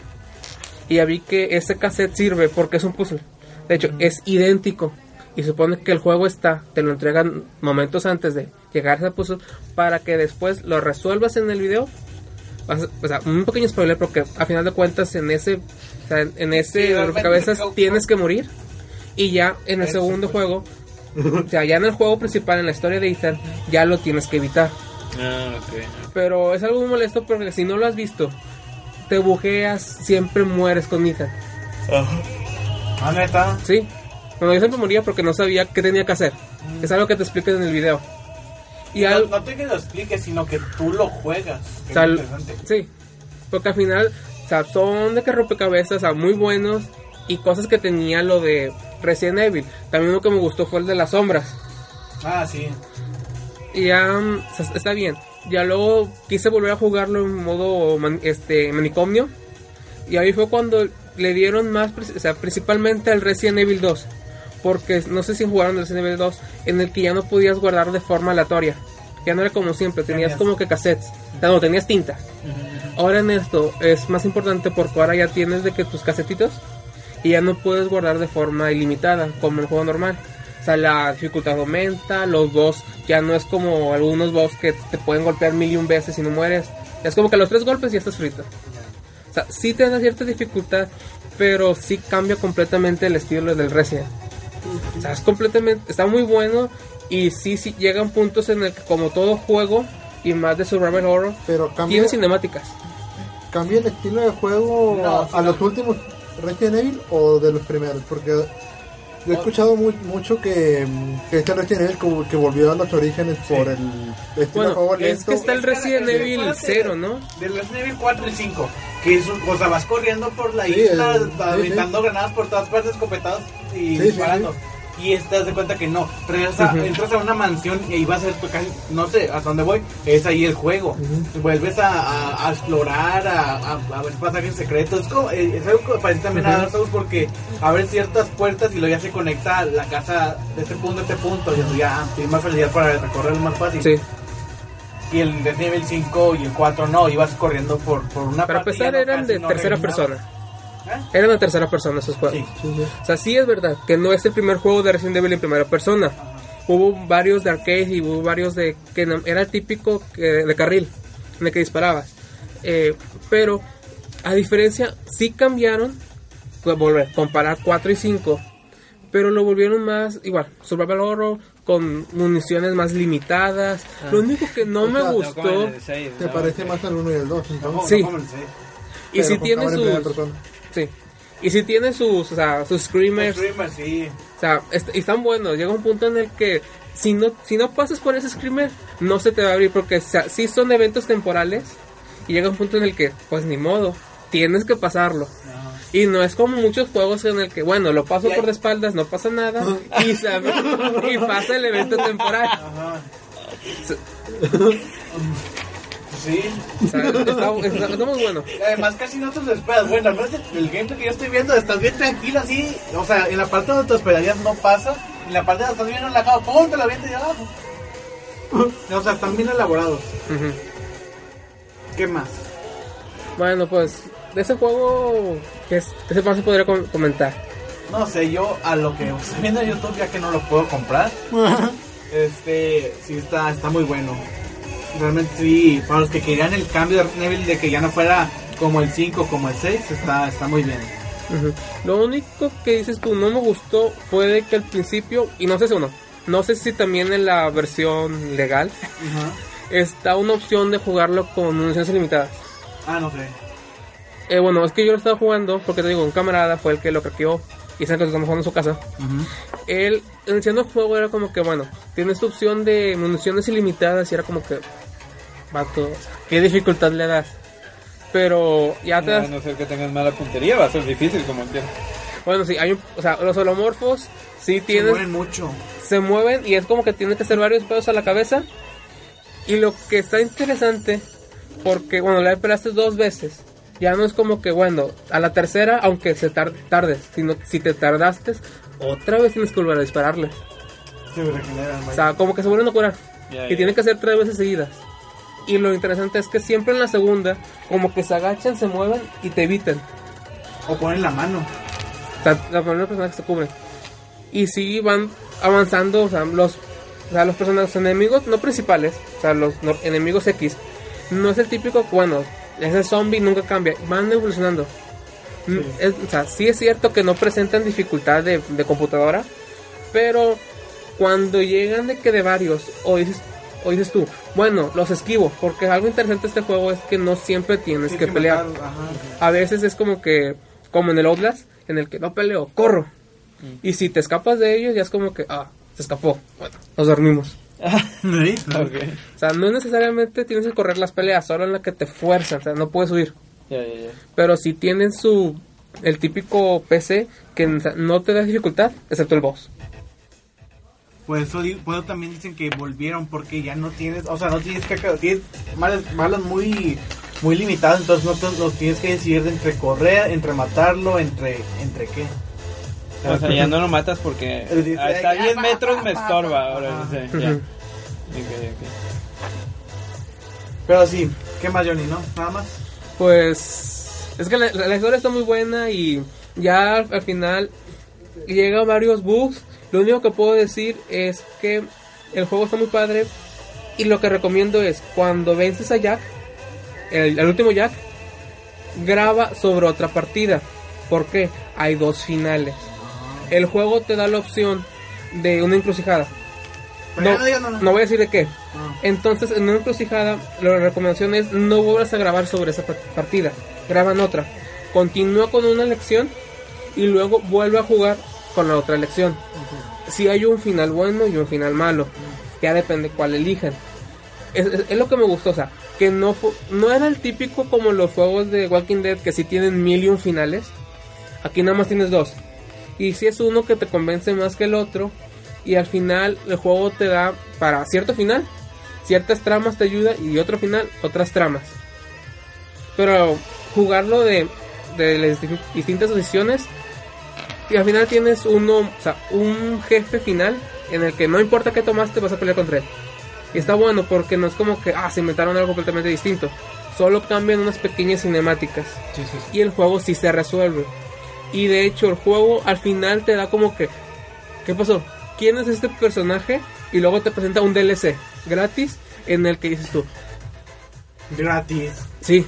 y ya vi que ese cassette sirve porque es un puzzle. De hecho, es idéntico. Y supone que el juego está, te lo entregan momentos antes de llegar a ese puzzle para que después lo resuelvas en el video. O sea, un pequeño spoiler porque a final de cuentas en ese, o sea, en Sí, ese rompecabezas creo- tienes que morir. Y ya en el Eso, segundo pues. juego, o sea, ya en el juego principal, en la historia de Ethan, ya lo tienes que evitar. Ah, ok. Pero es algo muy molesto porque si no lo has visto, te bujeas, siempre mueres con Ethan. Ah, neta. Sí. Bueno, yo siempre moría porque no sabía qué tenía que hacer. Es algo que te explican en el video. Y no, al- no te que lo expliques, sino que tú lo juegas. o sea, sí. Porque al final, o sea, son de que rompecabezas, o sea, muy buenos. y cosas que tenía lo de Resident Evil. También uno que me gustó fue el de las sombras. Ah, sí. Y ya mm, o sea, está bien. Ya luego quise volver a jugarlo en modo man- este manicomio. Y ahí fue cuando le dieron más, o sea, principalmente al Resident Evil 2. Porque no sé si jugaron el Evil 2, en el que ya no podías guardar de forma aleatoria. Ya no era como siempre, tenías Tenías- como que cassettes. O sea, no, tenías tinta. Ahora en esto es más importante porque ahora ya tienes de que tus casetitos y ya no puedes guardar de forma ilimitada como el juego normal. O sea, la dificultad aumenta, los boss ya no es como algunos boss que te pueden golpear mil y un veces y no mueres. Es como que a los tres golpes ya estás frito. O sea, sí te da cierta dificultad, pero sí cambia completamente el estilo del Resident. O sea, es completamente, está muy bueno y sí, sí llegan puntos en el que como todo juego y más de survival horror, Pero cambia, tiene cinemáticas. cambia el estilo de juego No, a, a los últimos Resident Evil o de los primeros, porque yo he escuchado mu- mucho que, que este Resident Evil como que volvió a los orígenes por el estilo Bueno, es lento. que está el Resident Evil acuérdate 0, ¿no? Del Resident Evil 4 y 5. Que es un, o sea, vas corriendo por la Sí, isla, el- sí, aventando granadas por todas partes, escopetados y Sí, sí, disparando. Y estás de cuenta que no. Regresas a- Ujú. entras a una mansión y vas a tu casi, no sé hasta dónde voy, es ahí el juego. Vuelves a, a- a explorar, a, a- a ver pasajes secretos. Es, como, eh, es algo que parece también a. Dark Souls porque abres ciertas puertas y luego ya se conecta la casa de este punto a este punto. Y ya tienes más facilidad para recorrerlo más fácil. Sí. Y el Resident Evil 5 y el 4 no, ibas corriendo por, por una Para ya empezar no, eran casi de no tercera persona. ¿Eh? Eran de tercera persona esos juegos. Sí. O sea, sí es verdad que no es el primer juego de Resident Evil en primera persona. Hubo varios de arcade y hubo varios de que no- era el típico que- de carril en el que disparabas. Eh, pero a diferencia, sí cambiaron, pues, volver, comparar 4 y 5, pero lo volvieron más igual, survival horror con municiones más limitadas. Lo único que no me O sea, gustó Se parece más al 1 y al 2, entonces. Sí. ¿Cómo le sé? y si tiene sus. Sí. Y si tiene sus, o sea, sus screamers, Screamer, sí. O sea, est- y están buenos. Llega un punto en el que si no, si no pasas por ese screamer, no se te va a abrir porque o sea, sí son eventos temporales. Y llega un punto en el que, pues ni modo, tienes que pasarlo. Y no es como muchos juegos en el que, bueno, lo paso por de espaldas, no pasa nada. y, sabe- y pasa el evento temporal. Ajá. Sí. O sea, está, muy bueno. Además, casi no te lo esperas. Bueno, al menos el gameplay que yo estoy viendo, estás bien tranquilo así. O sea, en la parte donde te esperarías no pasa. En la parte donde estás bien relajado, ¡pum! Te la avientas y abajo. O sea, están bien elaborados. ¿Qué más? Bueno, pues, de ese juego, ¿qué, es- qué más se podría com- comentar? No sé, yo a lo que estoy viendo en YouTube, ya que no lo puedo comprar, este, sí está, está muy bueno. Realmente sí, para los que querían el cambio de Resident de que ya no fuera como el 5, como el 6, está, está muy bien. Lo único que dices tú no me gustó fue de que al principio, y no sé si uno, no sé si también en la versión legal está una opción de jugarlo con municiones ilimitadas. Ah, no sé. Eh, bueno, es que yo lo estaba jugando porque te digo, un camarada fue el que lo craqueó y sabe que estamos jugando en su casa. Él, iniciando el juego, era como que, bueno, tienes tu opción de municiones ilimitadas y era como que, vato, ¿qué dificultad le das? Pero ya te das, no ser que tengas mala puntería, va a ser difícil como entiendo. bueno, sí, hay un, o sea, los holomorfos sí Se tienen, mueven mucho. se mueven y es como que tienen que hacer varios pedos a la cabeza. Y lo que está interesante, porque bueno, la pelaste dos veces, ya no es como que bueno, a la tercera, aunque se tar- tardes, sino si te tardaste, otra vez tienes que volver a dispararle. Se regeneran. O sea, como que se vuelven a curar. Ya, y ya. tienen que hacer tres veces seguidas. Y lo interesante es que siempre en la segunda, como que se agachan, se mueven y te evitan. O ponen la mano. O sea, la primera persona que se cubre. Y sí van avanzando, o sea, los, o sea, los personajes enemigos, no principales, o sea, los no- enemigos X, no es el típico, bueno, ese zombie nunca cambia, van evolucionando. Mm, es- o sea, sí es cierto que no presentan dificultad de, de computadora, pero cuando llegan de que de varios, o dices, o dices tú, bueno, los esquivo, porque algo interesante de este juego es que no siempre tienes que pelear. ajá. A veces es como que, como en el Outlast, en el que no peleo, corro. Y si te escapas de ellos, ya es como que, ah, se escapó. Bueno, nos dormimos. Ok. O sea, no necesariamente tienes que correr las peleas, solo en la que te fuerzan, o sea, no puedes huir. Pero si tienen su el típico PC que no te da dificultad, excepto el boss. Por eso, di- por eso también dicen que volvieron porque ya no tienes, o sea, no tienes que tienes malas, malas muy muy limitadas, entonces no te, los tienes que decidir de entre correr, entre matarlo, entre entre qué. O sea, ya no lo matas porque hasta ya, 10 pa, metros me estorba. Ahora pa. sí, ya. Pero sí, ¿qué más Johnny, no? Nada más. Pues es que la, la historia está muy buena y ya al, al final llega varios bugs. Lo único que puedo decir es que el juego está muy padre y lo que recomiendo es cuando vences a Jack, el, el último Jack, graba sobre otra partida. porque Hay dos finales. El juego te da la opción de una encrucijada. No, no nada. no voy a decir de qué. Ah. Entonces, en una encrucijada, la recomendación es no vuelvas a grabar sobre esa par- partida. Graba en otra. Continúa con una lección y luego vuelve a jugar con la otra lección. Si hay un final bueno y un final malo, ya depende cuál elijan. Es, es- es lo que me gustó, o sea, que no, no era el típico como los juegos de Walking Dead que si tienen mil y un finales. Aquí nada más tienes dos. Y si es uno que te convence más que el otro, y al final el juego te da para cierto final, ciertas tramas te ayuda y otro final, otras tramas. Pero jugarlo de, de las di- distintas decisiones y al final tienes uno, o sea, un jefe final en el que no importa qué tomaste vas a pelear contra él. Y está bueno porque no es como que ah, se inventaron algo completamente distinto. Solo cambian unas pequeñas cinemáticas. Y el juego sí se resuelve. Y de hecho el juego al final te da como que ¿Qué pasó? ¿Quién es este personaje? Y luego te presenta un DLC gratis en el que dices tú, Gratis. sí,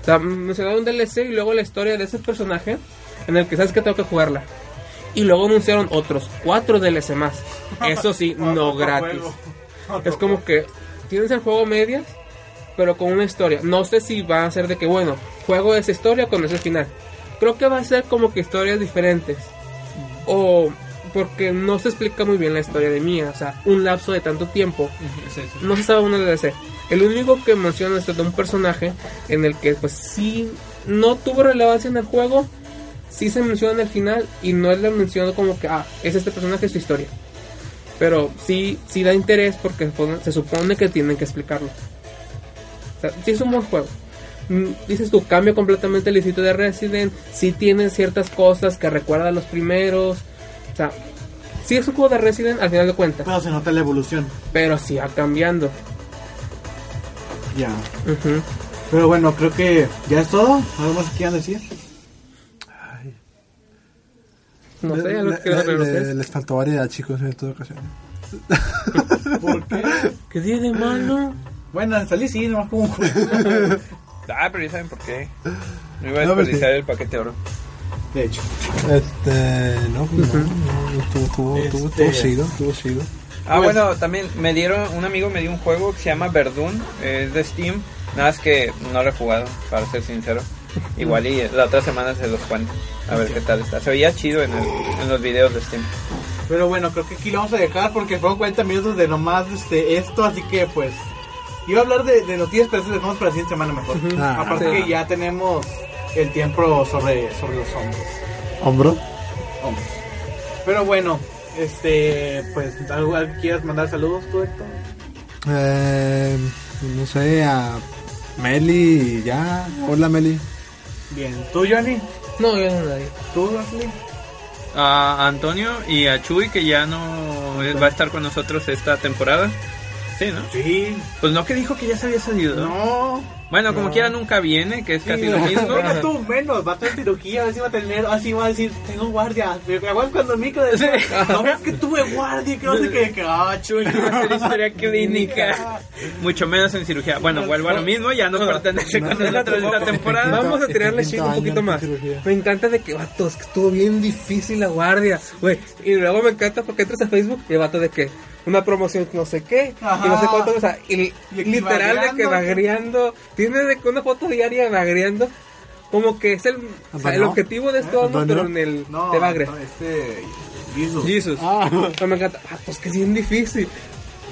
o sea, me se da un DLC y luego la historia de ese personaje en el que sabes que tengo que jugarla. Y luego anunciaron otros cuatro DLC más. Eso sí, no gratis. Es como que tienes el juego medias, pero con una historia. No sé si va a ser de que, bueno, juego esa historia con ese final. Creo que va a ser como que historias diferentes. O porque no se explica muy bien la historia de Mia. O sea, un lapso de tanto tiempo. Sí, sí. No se sabe una DLC. El único que menciona es de un personaje en el que pues sí no tuvo relevancia en el juego. Sí se menciona en el final y no es la mención como que, ah, es este personaje, es su historia. Pero sí, sí da interés porque se- supone que tienen que explicarlo. O sea, sí es un buen juego. Mm, Dices tú, cambia completamente el distrito de Resident. Sí tiene ciertas cosas que recuerda a los primeros. O sea, sí es un juego de Resident al final de cuentas. Pero se nota la evolución. Pero sí va cambiando. Ya. Pero bueno, creo que ya es todo. ¿Algo más que quieran decir? No sé, Le- que quieran le- saber le- ustedes. les faltó variedad, chicos, en esta ocasión. ¿Por qué? ¿Qué tiene de malo? bueno, salí sí, nomás como un juego. Ah, pero ya saben por qué. No iba a No, pues desperdiciar el paquete oro. De hecho. Este, no, pues no, no, estuvo, estuvo, estuvo, Este- estuvo chido, estuvo chido. Ah, Pues- bueno, también me dieron, un amigo me dio un juego que se llama Verdun, es de Steam, nada más que no lo he jugado, para ser sincero. Igual y la otra semana se los cuento, a ver qué tal está. Se veía chido en, el- en los videos de Steam. Pero bueno, creo que aquí lo vamos a dejar porque fueron 40 minutos de nomás este, esto, así que pues... Iba a hablar de, de noticias, pero eso lo dejamos para la siguiente semana mejor. Ah, Aparte sí. que ya tenemos el tiempo sobre, sobre los hombres. Hombro. hombres. Pero bueno, este, pues, ¿algo, quieras mandar saludos tú, Héctor? Eh, no sé, a Meli ya. Hola, Meli. Bien, ¿tú, Johnny? No, yo no nadie. ¿Tú, Ashley? A Antonio y a Chuy, que ya no va a estar con nosotros esta temporada. Sí, ¿no? Sí. Pues no que dijo que ya se había salido. No. Bueno, como No. quiera nunca viene, que es casi lo mismo. Bueno, tú menos, va a tener cirugía, a ver si va a tener, así va a decir, tengo guardia. Me acuerdo cuando Mico decía, no, es que tuve guardia, que no sé qué, que ah, chulo. Va a hacer historia clínica. Mucho menos en cirugía. Bueno, vuelvo a lo mismo, ya no pertenece con nosotros esta temporada. Vamos a tirarle shit un poquito más. cirugía. Me encanta de que, vatos, que estuvo bien difícil la guardia. Güey, y luego me encanta porque entras a Facebook y el vato de que una promoción no sé qué, y no sé cuánto, o sea, y, literal de que vagreando. vagreando, tiene de que una foto diaria vagreando, como que es el, o sea, el objetivo de esto, ¿no? ¿Antonio? pero en el No, de bagre. no, este, Jesus. Jesus. Ah, No, me encanta. Ah, pues que es bien difícil.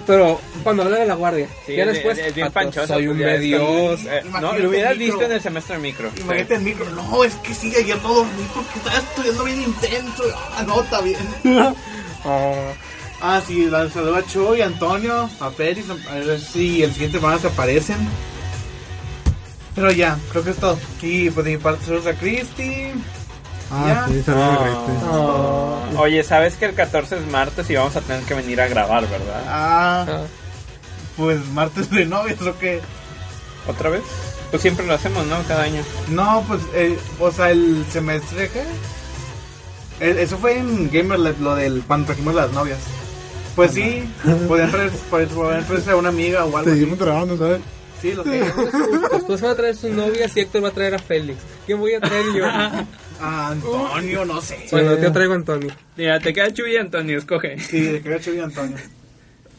Pero cuando habla de la guardia, Sí, ya es- después, es bien "Pato, panchoso, soy un pues, medios. eh, no, lo hubieras visto en el semestre de micro. Imagínate el micro. No, es que sí, ayer no dormí porque estaba estudiando bien intenso. Ah, no, está bien. Oh, Ah, sí, la saludo a Cho y Antonio, a Félix, a ver si el siguiente semana se aparecen. Pero ya, creo que es todo. Y pues de mi parte saludos a Cristi. Ah, sí, saludos a Cristi. Oh. Oye, ¿sabes que el 14 es martes y vamos a tener que venir a grabar, verdad? Ah, ah. pues martes de novios o qué. ¿Otra vez? Pues siempre lo hacemos, ¿no? Cada año. No, pues, eh, o sea, el semestre, ¿qué? Eh, eso fue en Gamerlab, lo del cuando trajimos las novias. Pues sí, podían traer, podían traerse a una amiga o algo. Seguimos grabando, ¿sabes? Sí, lo sé. Después van a traer sus novias y Héctor va a traer a Félix. ¿Quién voy a traer yo? Antonio, no sé. bueno, yo traigo a Antonio. Mira, te queda Chuy y Antonio, escoge. Sí, de que Cho y Antonio.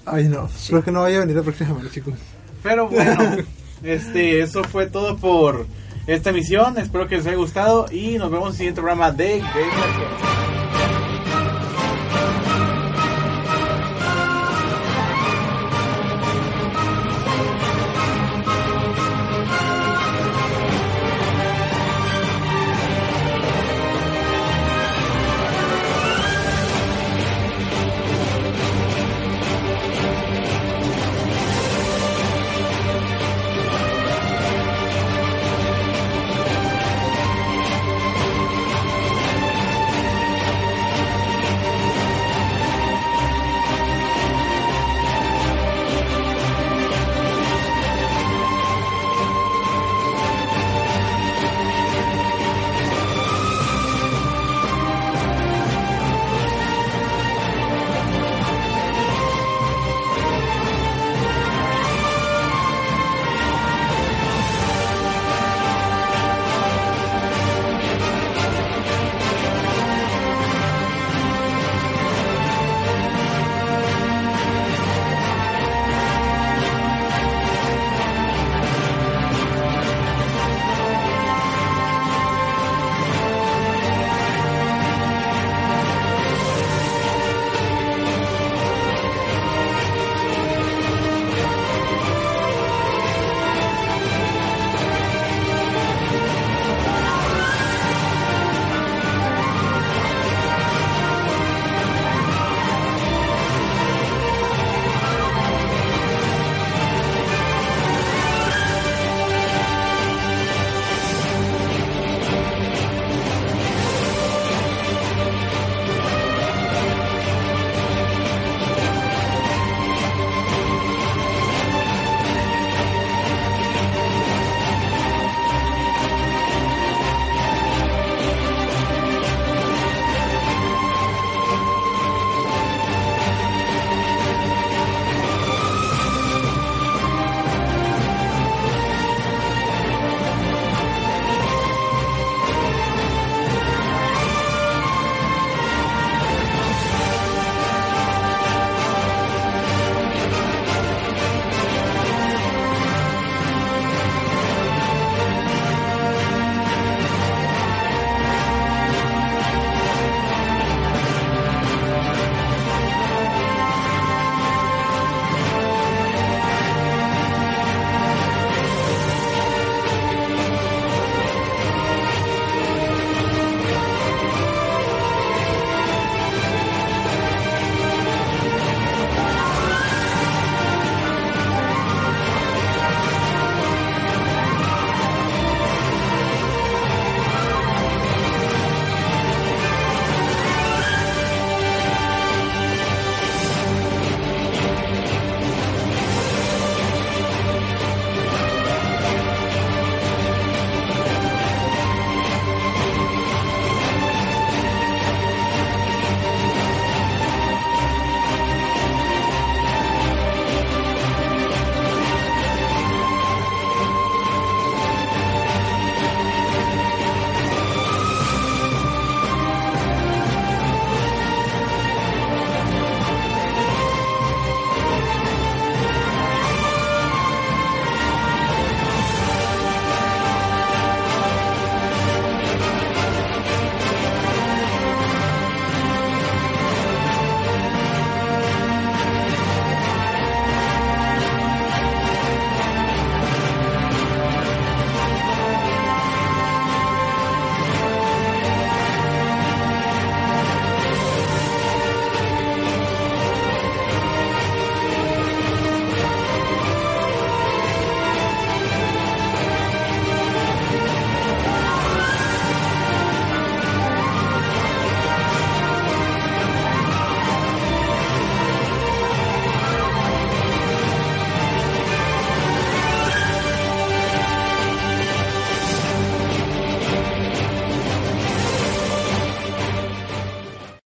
Ay, no. Espero que no vaya a venir la próxima semana, chicos. Pero bueno, este, eso fue todo por esta emisión. Espero que les haya gustado y nos vemos en el siguiente programa de Gamercast.